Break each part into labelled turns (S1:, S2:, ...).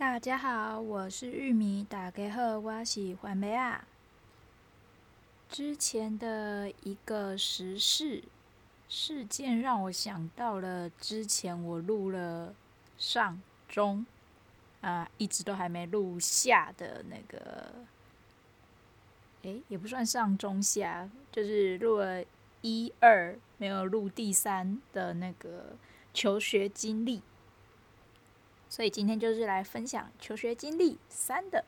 S1: 大家好，我是玉米，大家好，我是环梅啊。之前的一个时事事件让我想到了之前我录了上中啊，一直都还没录下的那个，诶，也不算上中下，就是录了一二，没有录第三的那个求学经历。所以今天就是来分享求学经历三的。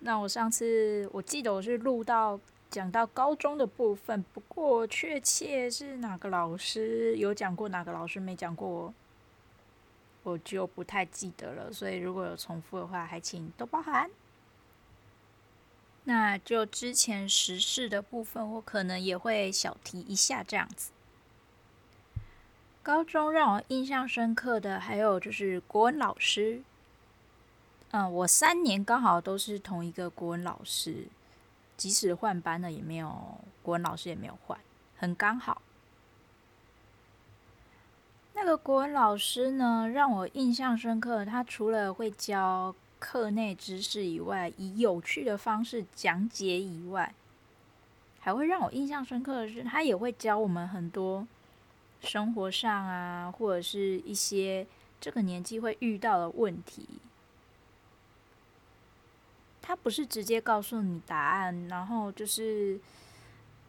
S1: 那我上次我记得我是录到讲到高中的部分，不过确切是哪个老师有讲过，哪个老师没讲过，我就不太记得了。所以如果有重复的话，还请多包涵。那就之前时事的部分，我可能也会小提一下这样子。高中让我印象深刻的还有就是国文老师，嗯，我三年刚好都是同一个国文老师，即使换班了也没有，国文老师也没有换，很刚好。那个国文老师呢，让我印象深刻，他除了会教课内知识以外，以有趣的方式讲解以外，还会让我印象深刻的是，他也会教我们很多。生活上啊，或者是一些这个年纪会遇到的问题，他不是直接告诉你答案，然后就是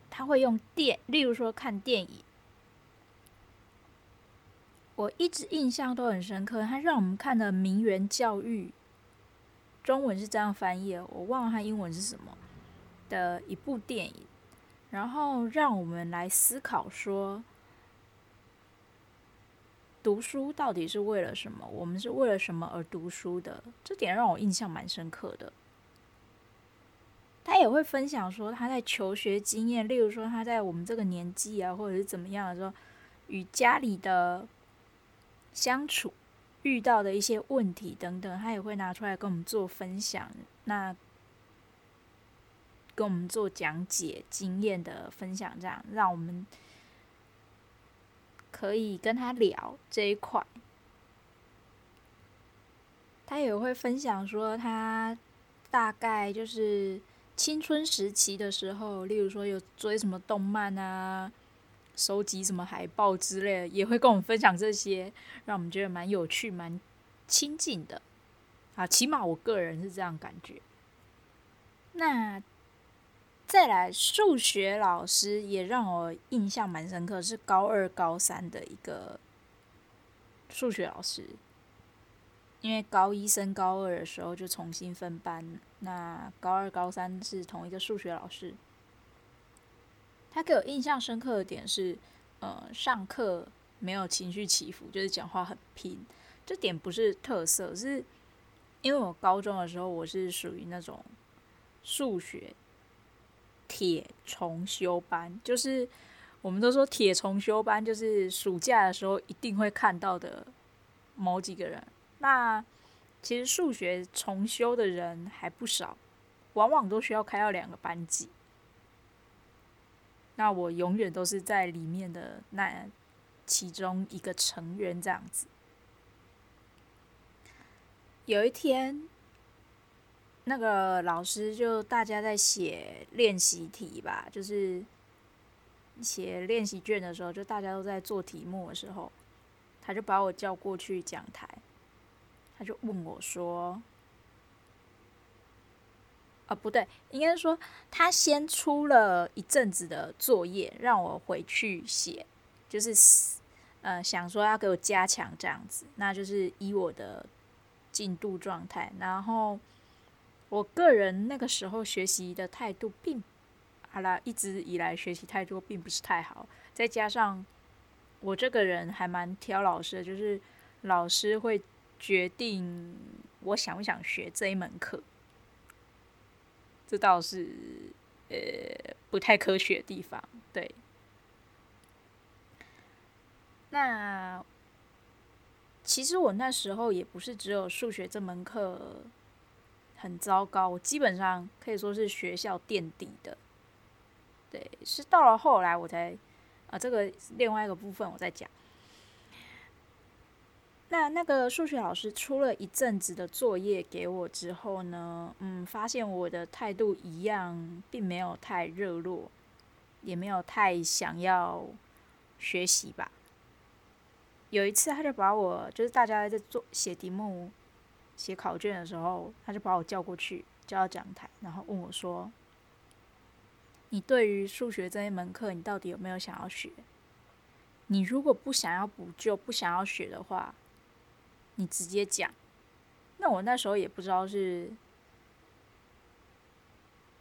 S1: 他会用电，例如说看电影，我一直印象都很深刻。他让我们看的名媛教育，中文是这样翻译，我忘了他英文是什么的一部电影，然后让我们来思考说。读书到底是为了什么？我们是为了什么而读书的？这点让我印象蛮深刻的。他也会分享说他在求学经验，例如说他在我们这个年纪啊，或者是怎么样的时候，与家里的相处遇到的一些问题等等，他也会拿出来跟我们做分享。那跟我们做讲解经验的分享，这样让我们。可以跟他聊这一块，他也会分享说他大概就是青春时期的时候，例如说有追什么动漫啊，收集什么海报之类的，也会跟我们分享这些，让我们觉得蛮有趣、蛮亲近的啊。起码我个人是这样感觉。那。再来，数学老师也让我印象蛮深刻，是高二、高三的一个数学老师。因为高一升高二的时候就重新分班，那高二、高三是同一个数学老师。他给我印象深刻的点是，呃，上课没有情绪起伏，就是讲话很拼。这点不是特色，是因为我高中的时候我是属于那种数学。铁重修班，就是我们都说铁重修班，就是暑假的时候一定会看到的某几个人。那其实数学重修的人还不少，往往都需要开到两个班级。那我永远都是在里面的那其中一个成员这样子。有一天。那个老师就大家在写练习题吧，就是写练习卷的时候，就大家都在做题目的时候，他就把我叫过去讲台，他就问我说：“啊，不对，应该是说他先出了一阵子的作业让我回去写，就是呃想说要给我加强这样子，那就是以我的进度状态，然后。”我个人那个时候学习的态度并，好啦，一直以来学习态度并不是太好，再加上我这个人还蛮挑老师的，就是老师会决定我想不想学这一门课，这倒是呃不太科学的地方，对。那其实我那时候也不是只有数学这门课。很糟糕，我基本上可以说是学校垫底的。对，是到了后来我才，啊，这个另外一个部分我再讲。那那个数学老师出了一阵子的作业给我之后呢，嗯，发现我的态度一样，并没有太热络，也没有太想要学习吧。有一次，他就把我，就是大家在做写题目、写考卷的时候，他就把我叫过去，叫到讲台，然后问我说：“你对于数学这一门课，你到底有没有想要学？你如果不想要补救、不想要学的话，你直接讲。”那我那时候也不知道是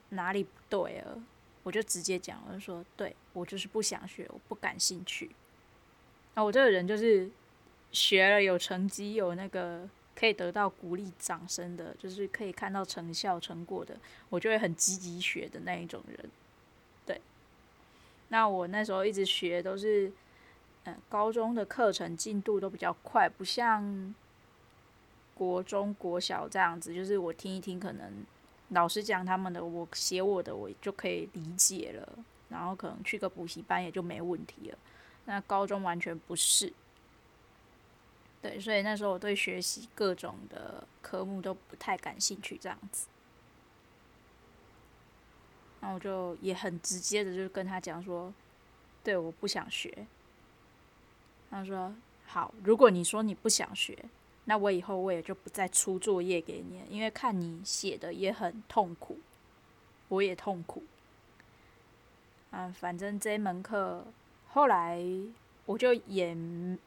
S1: 哪里不对了，我就直接讲，我就说：“对，我就是不想学，我不感兴趣。”啊，我这个人就是学了有成绩，有那个可以得到鼓励掌声的，就是可以看到成效成果的，我就会很积极学的那一种人。对，那我那时候一直学都是，嗯，高中的课程进度都比较快，不像国中国小这样子，就是我听一听，可能老师讲他们的，我写我的，我就可以理解了，然后可能去个补习班也就没问题了。那高中完全不是，对，所以那时候我对学习各种的科目都不太感兴趣，这样子。那我就也很直接的就跟他讲说，对，我不想学。他说好，如果你说你不想学，那我以后我也就不再出作业给你，因为看你写的也很痛苦，我也痛苦。嗯，反正这门课。后来我就也，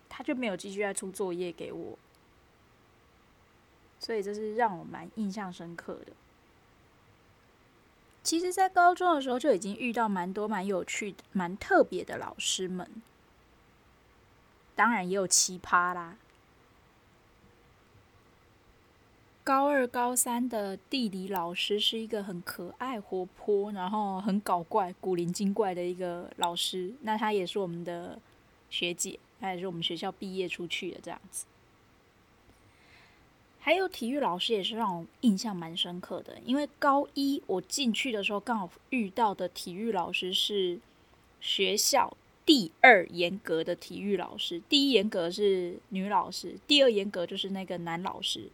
S1: 他就没有继续再出作业给我，所以这是让我蛮印象深刻的。其实，在高中的时候就已经遇到蛮多蛮有趣的、蛮特别的老师们，当然也有奇葩啦。高二、高三的地理老师是一个很可爱、活泼，然后很搞怪、古灵精怪的一个老师。那他也是我们的学姐，他也是我们学校毕业出去的这样子。还有体育老师也是让我印象蛮深刻的，因为高一我进去的时候刚好遇到的体育老师是学校第二严格的体育老师，第一严格是女老师，第二严格就是那个男老师。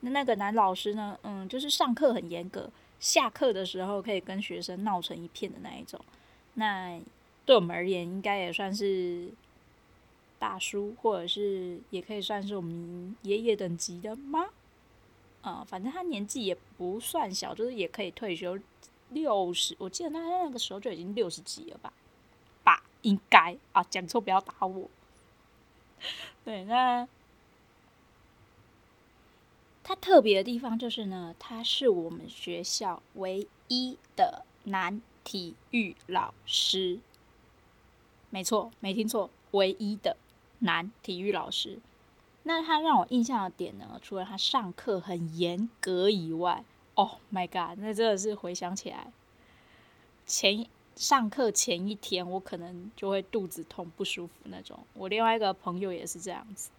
S1: 那那个男老师呢？嗯，就是上课很严格，下课的时候可以跟学生闹成一片的那一种。那对我们而言，应该也算是大叔，或者是也可以算是我们爷爷等级的吗？啊、嗯，反正他年纪也不算小，就是也可以退休，六十，我记得他那个时候就已经六十几了吧？吧，应该啊，讲错不要打我。对，那。他特别的地方就是呢，他是我们学校唯一的男体育老师。没错，没听错，唯一的男体育老师。那他让我印象的点呢，除了他上课很严格以外，Oh my god，那真的是回想起来，前上课前一天我可能就会肚子痛不舒服那种。我另外一个朋友也是这样子。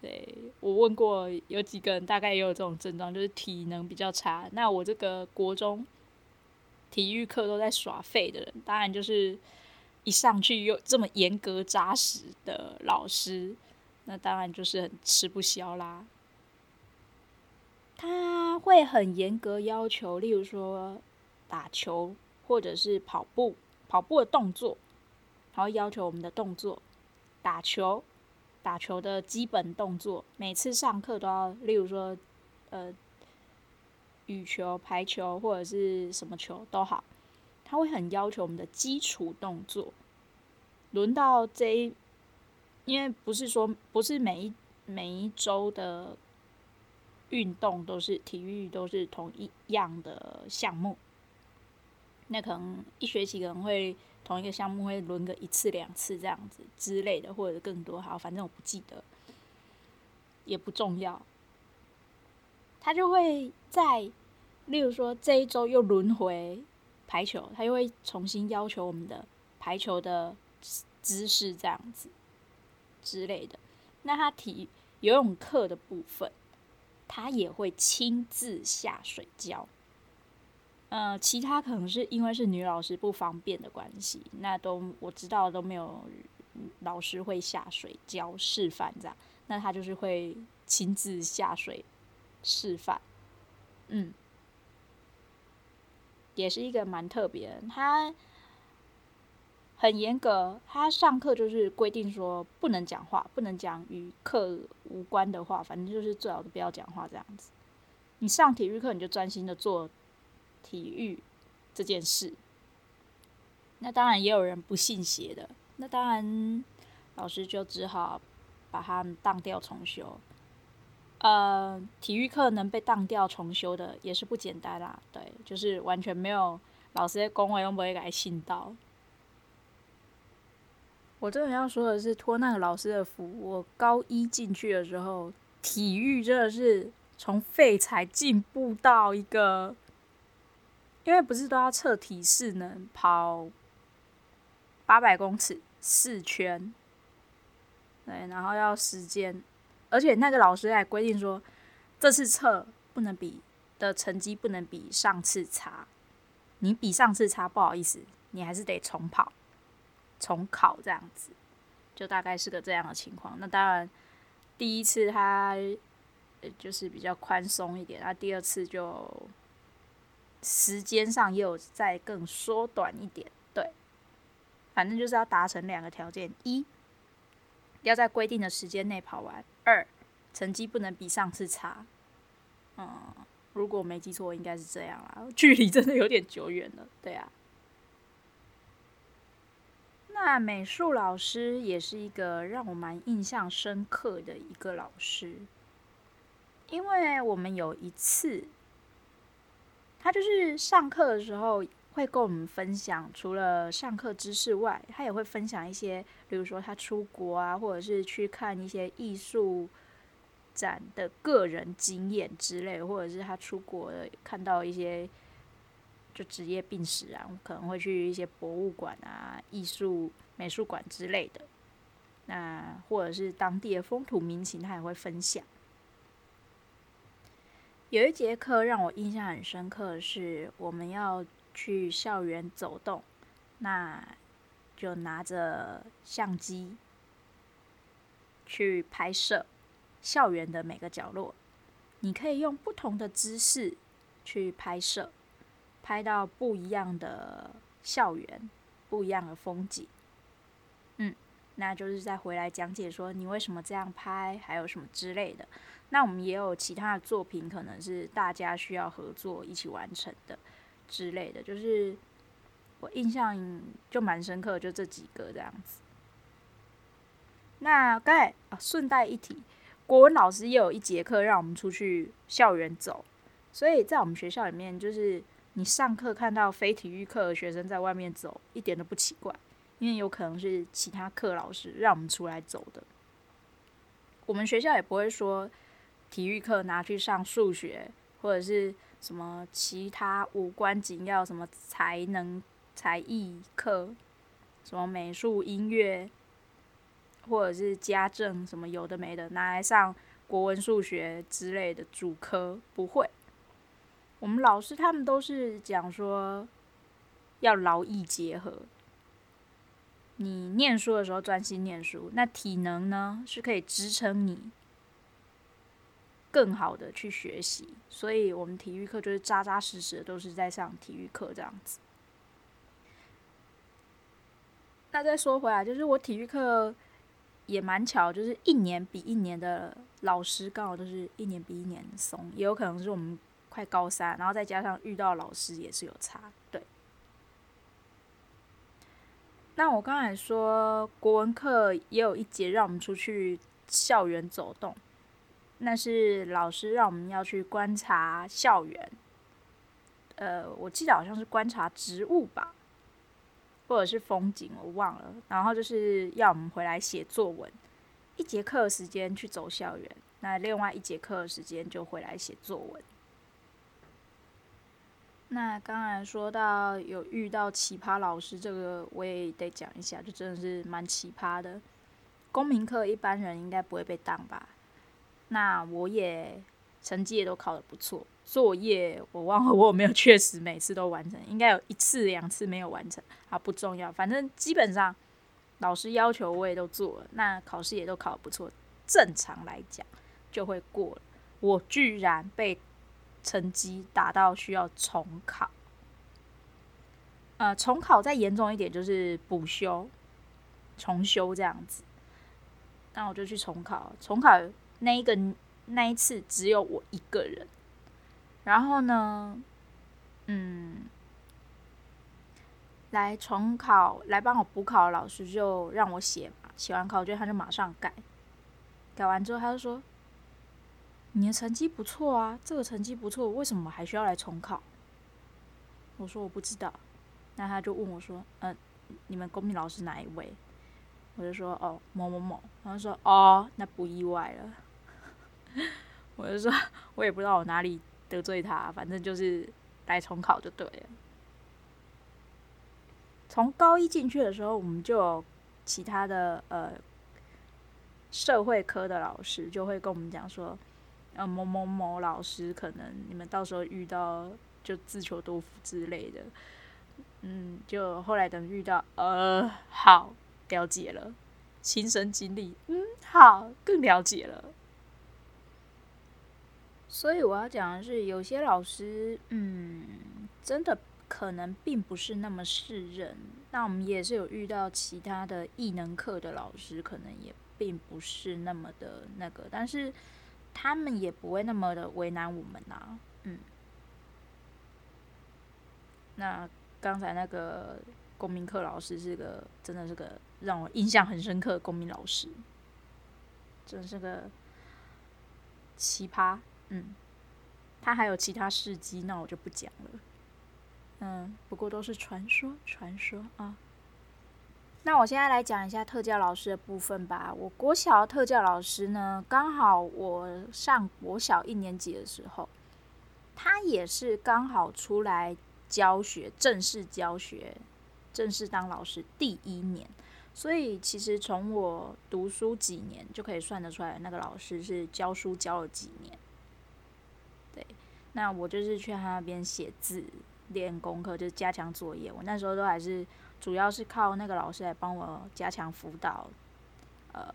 S1: 对，我问过有几个人，大概也有这种症状，就是体能比较差。那我这个国中体育课都在耍废的人，当然就是一上去又这么严格扎实的老师，那当然就是很吃不消啦。他会很严格要求，例如说打球或者是跑步，跑步的动作，他会要求我们的动作，打球。打球的基本动作，每次上课都要，例如说，呃，羽球、排球或者是什么球都好，他会很要求我们的基础动作。轮到这一，因为不是说不是每一每一周的运动都是体育都是同一样的项目，那可能一学期可能会。同一个项目会轮个一次两次这样子之类的，或者更多，好，反正我不记得，也不重要。他就会在，例如说这一周又轮回排球，他又会重新要求我们的排球的姿势这样子之类的。那他体游泳课的部分，他也会亲自下水教。呃，其他可能是因为是女老师不方便的关系，那都我知道都没有老师会下水教示范这样，那他就是会亲自下水示范，嗯，也是一个蛮特别，他很严格，他上课就是规定说不能讲话，不能讲与课无关的话，反正就是最好都不要讲话这样子。你上体育课你就专心的做体育这件事。那当然也有人不信邪的，那当然老师就只好把他们当掉重修。呃，体育课能被当掉重修的也是不简单啦，对，就是完全没有老师的恭维，又不会给信到。我真的要说的是，托那个老师的福，我高一进去的时候，体育真的是从废材进步到一个，因为不是都要测体适能跑。八百公尺四圈，对，然后要时间，而且那个老师还规定说，这次测不能比的成绩不能比上次差，你比上次差不好意思，你还是得重跑、重考这样子，就大概是个这样的情况。那当然，第一次他就是比较宽松一点，那第二次就时间上也有再更缩短一点。对反正就是要达成两个条件：一，要在规定的时间内跑完；二，成绩不能比上次差。嗯，如果我没记错，应该是这样啦。距离真的有点久远了，对啊。那美术老师也是一个让我蛮印象深刻的一个老师，因为我们有一次，他就是上课的时候。会跟我们分享，除了上课知识外，他也会分享一些，比如说他出国啊，或者是去看一些艺术展的个人经验之类，或者是他出国看到一些就职业病史啊，可能会去一些博物馆啊、艺术美术馆之类的。那或者是当地的风土民情，他也会分享。有一节课让我印象很深刻的是，我们要。去校园走动，那就拿着相机去拍摄校园的每个角落。你可以用不同的姿势去拍摄，拍到不一样的校园，不一样的风景。嗯，那就是再回来讲解说你为什么这样拍，还有什么之类的。那我们也有其他的作品，可能是大家需要合作一起完成的。之类的，就是我印象就蛮深刻，就这几个这样子。那刚才啊，顺带一提，国文老师也有一节课让我们出去校园走，所以在我们学校里面，就是你上课看到非体育课的学生在外面走，一点都不奇怪，因为有可能是其他课老师让我们出来走的。我们学校也不会说体育课拿去上数学，或者是。什么其他无关紧要，什么才能、才艺课，什么美术、音乐，或者是家政，什么有的没的，拿来上国文、数学之类的主科，不会。我们老师他们都是讲说，要劳逸结合。你念书的时候专心念书，那体能呢，是可以支撑你。更好的去学习，所以我们体育课就是扎扎实实的都是在上体育课这样子。那再说回来，就是我体育课也蛮巧，就是一年比一年的老师刚好都是一年比一年松，也有可能是我们快高三，然后再加上遇到老师也是有差，对。那我刚才说国文课也有一节让我们出去校园走动。那是老师让我们要去观察校园，呃，我记得好像是观察植物吧，或者是风景，我忘了。然后就是要我们回来写作文，一节课的时间去走校园，那另外一节课的时间就回来写作文。那刚才说到有遇到奇葩老师，这个我也得讲一下，就真的是蛮奇葩的。公民课一般人应该不会被当吧？那我也成绩也都考得不错，作业我忘了我有没有确实每次都完成，应该有一次两次没有完成，啊不重要，反正基本上老师要求我也都做了，那考试也都考得不错，正常来讲就会过了。我居然被成绩打到需要重考，呃，重考再严重一点就是补修、重修这样子。那我就去重考，重考那一个那一次只有我一个人，然后呢，嗯。来重考来帮我补考老师就让我写嘛，写完考卷他就马上改，改完之后他就说：“你的成绩不错啊，这个成绩不错，为什么还需要来重考？”我说：“我不知道。”那他就问我说：“嗯，你们公民老师哪一位？”我就说：“哦，某某某。”然后说：“哦，那不意外了。” 我就说：“ 我也不知道我哪里得罪他，反正就是来重考就对了。”从高一进去的时候，我们就有其他的呃社会科的老师就会跟我们讲说，呃某某某老师可能你们到时候遇到就自求多福之类的，嗯，就后来等遇到呃好了解了，亲身经历，嗯好更了解了，所以我要讲的是，有些老师嗯真的。可能并不是那么适任，那我们也是有遇到其他的异能课的老师，可能也并不是那么的那个，但是他们也不会那么的为难我们呐、嗯。那刚才那个公民课老师是个，真的是个让我印象很深刻的公民老师，真是个奇葩，嗯。他还有其他事迹，那我就不讲了。嗯，不过都是传说，传说啊。那我现在来讲一下特教老师的部分吧。我国小特教老师呢，刚好我上国小一年级的时候，他也是刚好出来教学，正式教学，正式当老师第一年。所以其实从我读书几年就可以算得出来，那个老师是教书教了几年。那我就是去他那边写字。练功课就是加强作业，我那时候都还是主要是靠那个老师来帮我加强辅导，呃，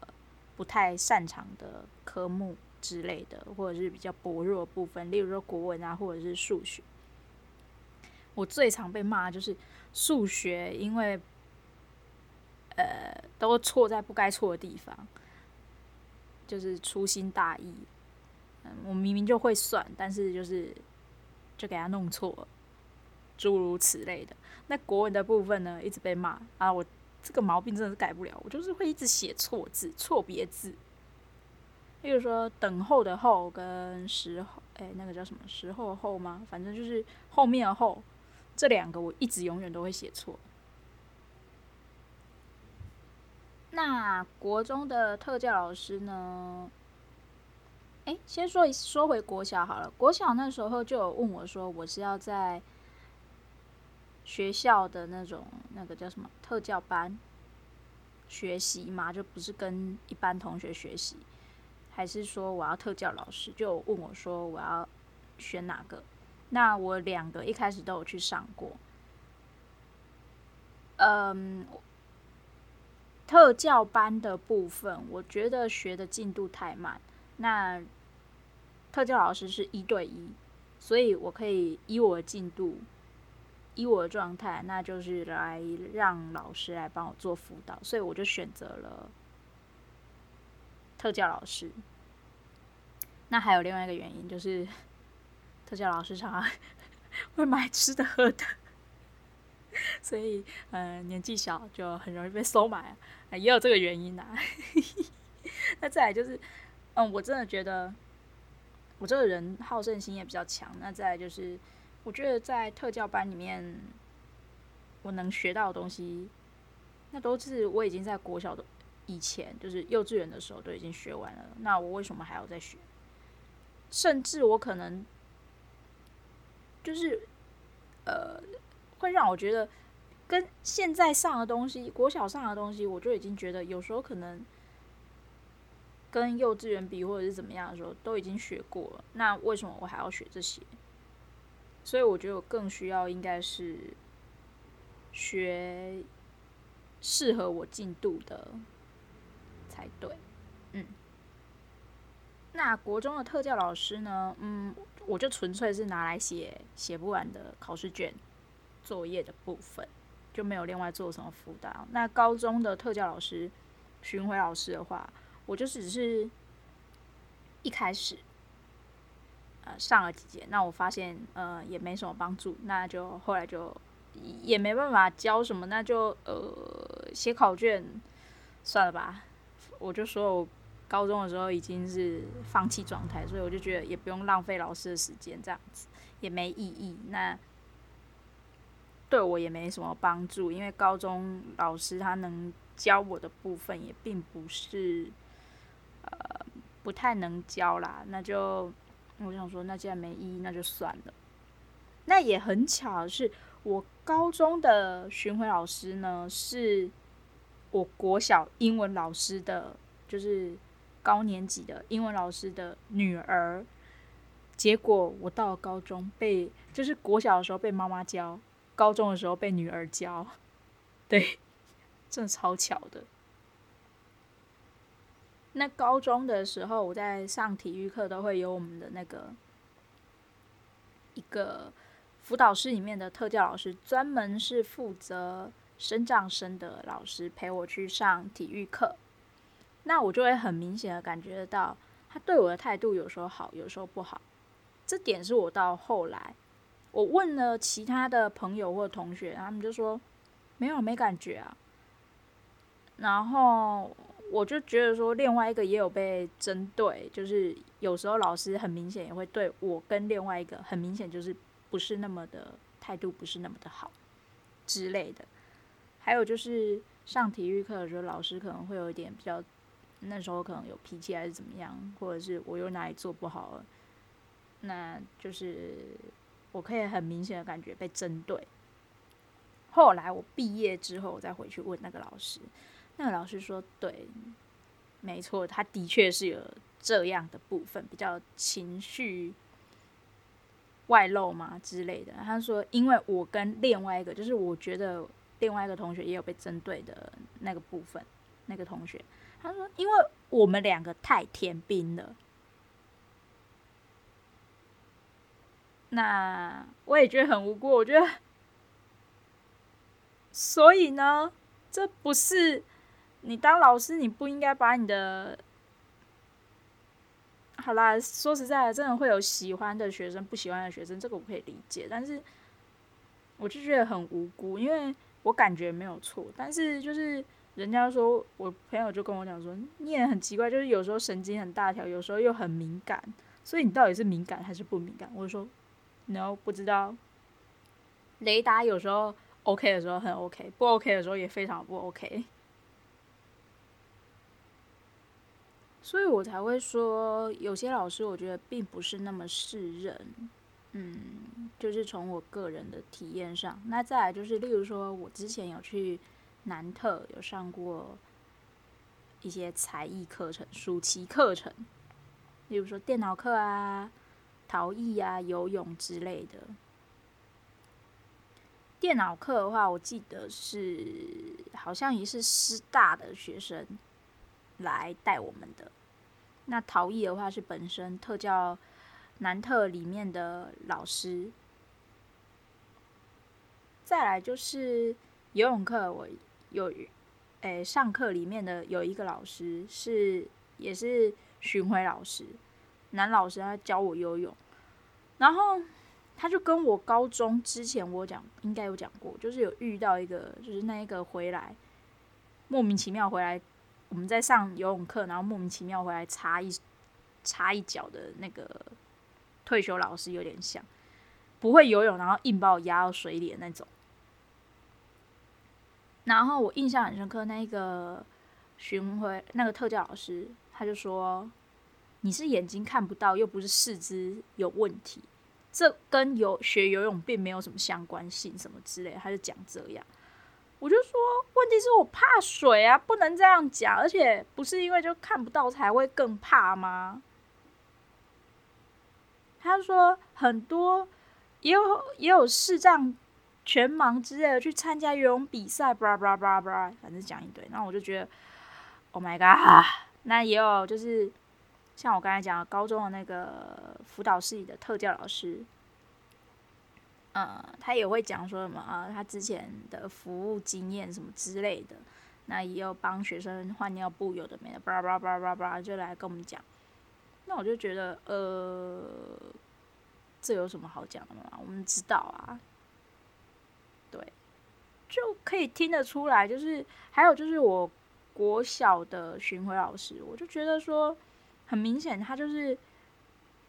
S1: 不太擅长的科目之类的，或者是比较薄弱的部分，例如说国文啊，或者是数学。我最常被骂就是数学，因为呃都错在不该错的地方，就是粗心大意。嗯，我明明就会算，但是就是就给他弄错了。诸如此类的，那国文的部分呢，一直被骂啊！我这个毛病真的是改不了，我就是会一直写错字、错别字。例如说“等候”的“候”跟“时候”，哎，那个叫什么“时候”“后”吗？反正就是后面的“后”，这两个我一直永远都会写错。那国中的特教老师呢？哎，先说一说回国小好了。国小那时候就有问我说，我是要在。学校的那种那个叫什么特教班学习嘛，就不是跟一般同学学习，还是说我要特教老师？就问我说我要选哪个？那我两个一开始都有去上过。嗯，特教班的部分，我觉得学的进度太慢。那特教老师是一对一，所以我可以以我的进度。以我的状态，那就是来让老师来帮我做辅导，所以我就选择了特教老师。那还有另外一个原因，就是 特教老师常常会买吃的喝的，所以嗯、年纪小就很容易被收买，也有这个原因呐、那再来就是，嗯，我真的觉得我这个人好胜心也比较强。那再来就是。我觉得在特教班里面，我能学到的东西，那都是我已经在国小的以前，就是幼稚园的时候都已经学完了。那我为什么还要再学？甚至我可能就是呃，会让我觉得跟现在上的东西，国小上的东西，我就已经觉得有时候可能跟幼稚园比，或者是怎么样的时候，都已经学过了。那为什么我还要学这些？所以我觉得我更需要应该是学适合我进度的才对。嗯，那国中的特教老师呢？嗯，我就纯粹是拿来写写不完的考试卷、作业的部分，就没有另外做什么辅导。那高中的特教老师、巡回老师的话，我就只是一开始呃上了几节，那我发现呃也没什么帮助，那就后来就也没办法教什么，那就呃写考卷算了吧。我就说我。高中的时候已经是放弃状态，所以我就觉得也不用浪费老师的时间，这样子也没意义。那对我也没什么帮助，因为高中老师他能教我的部分也并不是呃不太能教啦。那就我想说，那既然没意义，那就算了。那也很巧是，我高中的巡回老师呢，是我国小英文老师的，就是。高年级的英文老师的女儿，结果我到了高中被，就是国小的时候被妈妈教，高中的时候被女儿教，对，真的超巧的。那高中的时候，我在上体育课都会有我们的那个一个辅导室里面的特教老师，专门是负责身障生的老师陪我去上体育课。那我就会很明显的感觉得到，他对我的态度有时候好，有时候不好。这点是我到后来，我问了其他的朋友或同学，他们就说没有，没感觉啊。然后我就觉得说，另外一个也有被针对，就是有时候老师很明显也会对我跟另外一个很明显就是不是那么的态度，不是那么的好之类的。还有就是上体育课的时候，老师可能会有一点比较。那时候可能有脾气还是怎么样，或者是我又哪里做不好了，那就是我可以很明显的感觉被针对。后来我毕业之后，我再回去问那个老师，那个老师说：“对，没错，他的确是有这样的部分，比较情绪外露嘛之类的。”他说：“因为我跟另外一个，就是我觉得另外一个同学也有被针对的那个部分，那个同学。”他说：“因为我们两个太天兵了，那我也觉得很无辜。我觉得，所以呢，这不是你当老师，你不应该把你的……好啦，说实在的，真的会有喜欢的学生，不喜欢的学生，这个我可以理解。但是，我就觉得很无辜，因为我感觉没有错，但是就是。”人家说，我朋友就跟我讲说，你也很奇怪，就是有时候神经很大条，有时候又很敏感，所以你到底是敏感还是不敏感？我就说，no，不知道。雷达有时候 OK 的时候很 OK，不 OK 的时候也非常不 OK，所以我才会说，有些老师我觉得并不是那么适任。嗯，就是从我个人的体验上，那再来就是，例如说我之前有去。南特有上过一些才艺课程、暑期课程，例如说电脑课啊、陶艺啊、游泳之类的。电脑课的话，我记得是好像也是师大的学生来带我们的。那陶艺的话，是本身特教南特里面的老师。再来就是游泳课，我。有，诶、上课里面的有一个老师是也是巡回老师，男老师他教我游泳，然后他就跟我高中之前我讲应该有讲过，就是有遇到一个就是那一个回来莫名其妙回来，我们在上游泳课，然后莫名其妙回来插一插一脚的那个退休老师有点像，不会游泳，然后硬把我压到水里的那种。然后我印象很深刻，那个巡回那个特教老师，他就说：“你是眼睛看不到，又不是四肢有问题，这跟游学游泳并没有什么相关性，什么之类。”他就讲这样，我就说：“问题是我怕水啊，不能这样讲，而且不是因为就看不到才会更怕吗？”他说：“很多也有也有视障。”全盲之类的去参加游泳比赛，巴拉巴拉巴拉巴拉，反正讲一堆。然后我就觉得，Oh my god！那也有就是像我刚才讲的高中的那个辅导室里的特教老师，呃，他也会讲说什么啊，他之前的服务经验什么之类的。那也有帮学生换尿布，有的没的，巴拉巴拉巴拉巴拉，就来跟我们讲。那我就觉得，呃，这有什么好讲的吗？我们知道啊，对，就可以听得出来。就是还有就是我国小的巡回老师，我就觉得说，很明显他就是，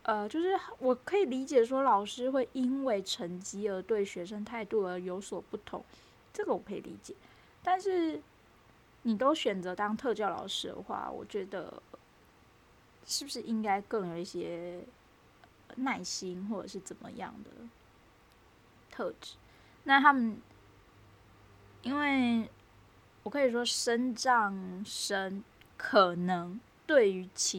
S1: 呃，就是我可以理解说老师会因为成绩而对学生态度而有所不同，这个我可以理解，但是。你都选择当特教老师的话，我觉得是不是应该更有一些耐心，或者是怎么样的特质？那他们，因为我可以说，身障生可能对于其